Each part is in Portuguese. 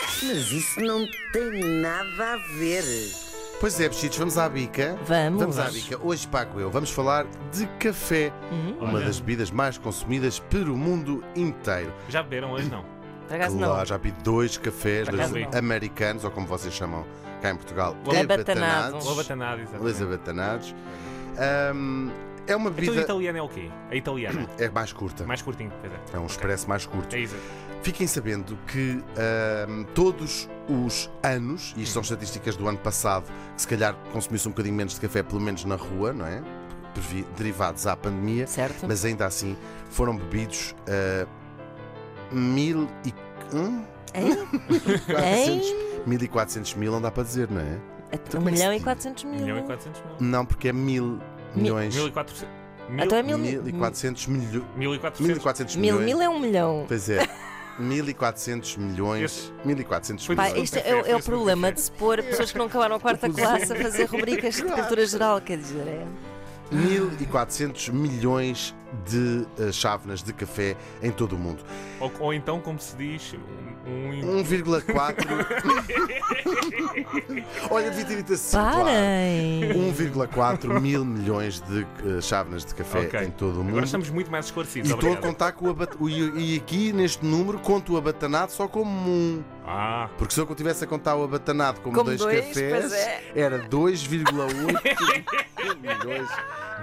Mas isso não tem nada a ver. Pois é, bichitos, vamos à bica. Vamos. Vamos à bica. Hoje pago eu. Vamos falar de café, uma Olha. das bebidas mais consumidas pelo mundo inteiro. Já beberam hoje não? Por acaso Claro, não. já vi dois cafés Por não. americanos, ou como vocês chamam cá em Portugal, Abatanados. O abatanado, Os exatamente. abatanados. Ahm, é uma Então a bebida. italiana é o quê? A italiana. É mais curta. Mais curtinho, pois é. É um expresso mais curto. É isso. Fiquem sabendo que ahm, todos os anos, e isto são estatísticas do ano passado, que se calhar consumiu-se um bocadinho menos de café, pelo menos na rua, não é? Derivados à pandemia, Certo? mas ainda assim foram bebidos ah, mil e. Hum? Hein? 400, 1400 mil, não dá para dizer, não é? Um milhão e 400 mil. milhão e 400 mil. Não, porque é mil milhões. 1400. Então é mil, 1400 milho- 1400. 1400 mil, milhões. mil é um milhão. Pois é. 1400 milhões. Esse- 1400 Foi milhões. Pá, isto é, o- é o no problema de se pôr pessoas que não acabaram a quarta classe a fazer rubricas de cultura geral, quer dizer, é. 1400 milhões de eh, chávenas de café em todo o mundo. Ou, ou então, como se diz, um. um- 1,4. Olha, devia ter dito assim. claro. Parem! 1,4 mil milhões de eh, chávenas de café Ok. em todo o mundo. Agora estamos muito mais esclarecidos. E estou a contar com o abat... o- E aqui neste número conto o abatanado só como um. Ah, Porque se eu tivesse a contar o abatanado como, Como dois, dois, cafés, é. era 2,8 milhões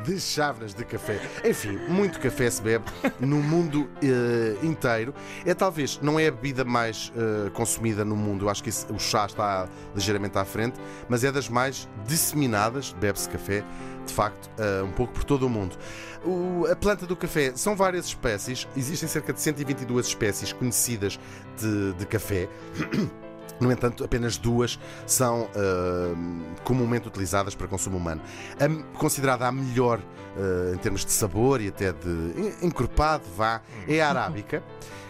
de chávenas de café. Enfim, muito café se bebe no mundo eh, inteiro. É talvez, não é a bebida mais eh, consumida no mundo, acho que esse- o chá está ligeiramente à frente, mas é das mais disseminadas, bebe-se café, de facto, eh, um pouco por todo o mundo. O- a planta do café são várias espécies, existem cerca de 122 espécies conhecidas de, de café. No entanto, apenas duas são ah, comumente utilizadas para consumo humano. A, considerada a melhor ah, em termos de sabor e até de en- encorpado, vá, é a arábica,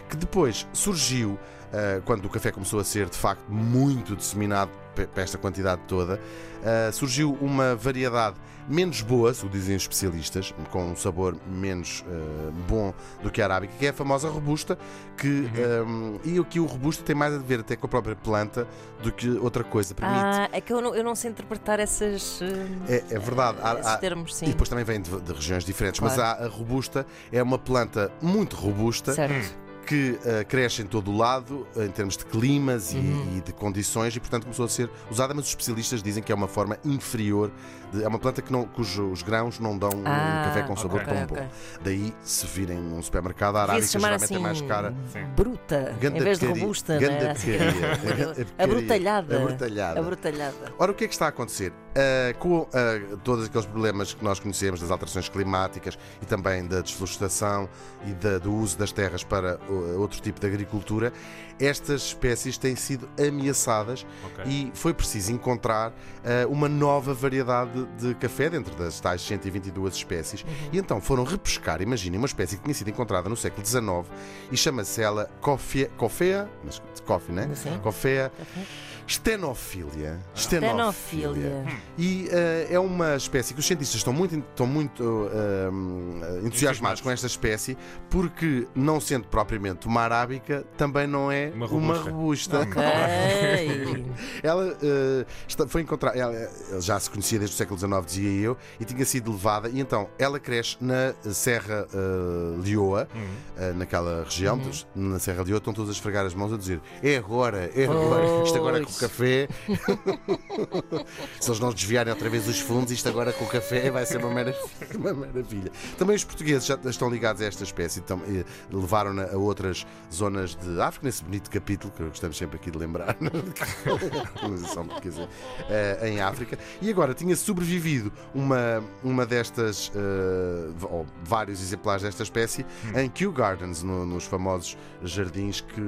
que depois surgiu ah, quando o café começou a ser de facto muito disseminado para esta quantidade toda. ah, surgiu uma variedade menos boa, o dizem os especialistas, com um sabor menos ah, bom do que a arábica, que é a famosa robusta, que um, e aqui o robusto tem mais a ver até com a própria planta do que outra coisa. Permite. Ah, é que eu não, eu não sei interpretar essas, é, é verdade. Há- esses há- termos, e sim. depois também vem de, de regiões diferentes, mas Claro. há a robusta, é uma planta muito robusta Certo. Que ah, cresce em todo o lado, em termos de climas e- Uhum. e, de condições, e portanto começou a ser usada, mas os especialistas dizem que é uma forma inferior, de- é uma planta que não, cujos grãos não dão um Ah, café com sabor ok, tão ok. bom. Daí, se virem num supermercado, a arábica geralmente assim é mais cara. sim. bruta, Ganda em vez de robusta, ganda é? Assim. Ganda Abrutalhada. Abrutalhada. Abrutalhada. Ora, o que é que está a acontecer? Ah, com ah, todos aqueles problemas que nós conhecemos das alterações climáticas e também da desflorestação e da- do uso das terras para uh, outro tipo de agricultura, estas espécies têm sido ameaçadas Ok. e foi preciso encontrar ah, uma nova variedade de café dentro das tais 122 espécies. E então foram repescar, imaginem, uma espécie que tinha sido encontrada no século XIX e chama-se ela Coffea, Coffea, mas de coffee, né? Sim. Coffea Stenophilia. Stenophilia. E eh, é uma espécie que os cientistas estão muito, estão muito hum, entusiasmados com esta espécie porque, não sendo propriamente uma arábica, também não é Uma uma robusta. robusta. Ok. Ela está- foi encontrada, ela, ela já se conhecia desde o século XIX, dizia eu, e tinha sido levada, e então ela cresce na Serra eh, Leoa, Hum. eh, naquela região, na Serra Leoa, estão todos a esfregar as mãos a dizer: é agora, é agora, isto agora. Café. Se eles não desviarem outra vez os fundos, isto agora com o café vai ser uma maravilha. Uma maravilha. Também os portugueses já estão ligados a esta espécie, então, eh, levaram-na a outras zonas de África, nesse bonito capítulo que gostamos sempre aqui de lembrar, eh, em África. E agora tinha sobrevivido uma, uma destas, eh, ou vários exemplares desta espécie, em Kew Gardens, no- nos famosos jardins que,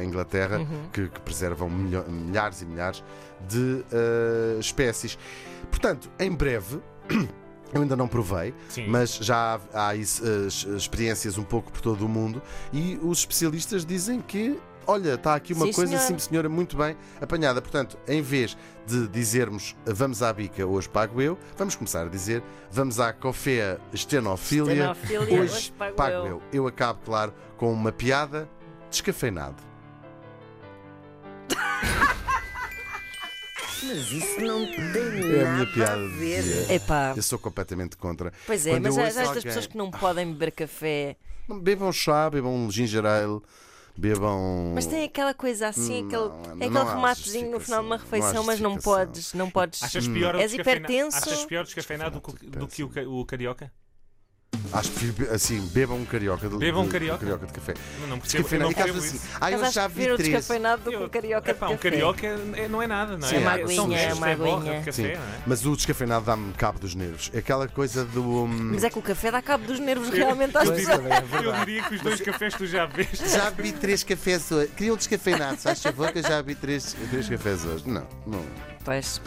em Inglaterra, que, que preservam milho- milhares e milhares de eh, espécies. Portanto, em breve. Eu ainda não provei, Sim. mas já há, há es- experiências um pouco por todo o mundo e os especialistas dizem que, olha, está aqui uma Sim, coisa, senhora. sim senhora, muito bem apanhada. Portanto, em vez de dizermos vamos à bica, hoje pago eu, vamos começar a dizer vamos à cofea estenofília, Estenofília, hoje, hoje pago pago eu. eu. Eu acabo, claro, com uma piada descafeinado. Mas isso não tem É a minha nada piada a de dia. Epá, Eu sou completamente contra. pois é, Quando mas eu há ouço estas alguém- pessoas que não podem beber café. Bebam chá, bebam um ginger ale, bebam. Mas tem aquela coisa assim, Não, aquele, não, é não aquele rematezinho no final de uma justificação. refeição, Não há mas não justificação. podes, não podes. Achas pior, o És descafeina- hipertenso? Achas pior descafeinado do que, do que o, ca- o carioca? Acho que assim, bebam um carioca de, Bebam um de- carioca? carioca de café. Não, não percebo, eu não percebo assim, isso. ah, eu acho já que vi três. descafeinado do que Eu- o carioca epá, de um café. carioca é- não é nada, não é? Sim, é uma São aguinha, é uma aguinha. de café, não é? mas o descafeinado dá-me cabo dos nervos. É aquela coisa do. hum, Mas é que o café dá cabo dos nervos realmente às pessoas. eu diria que os dois cafés tu já veste. Já bebi três cafés hoje. Queria um descafeinado, se faz favor que eu já bebi três, três cafés hoje. Não, não. Pois.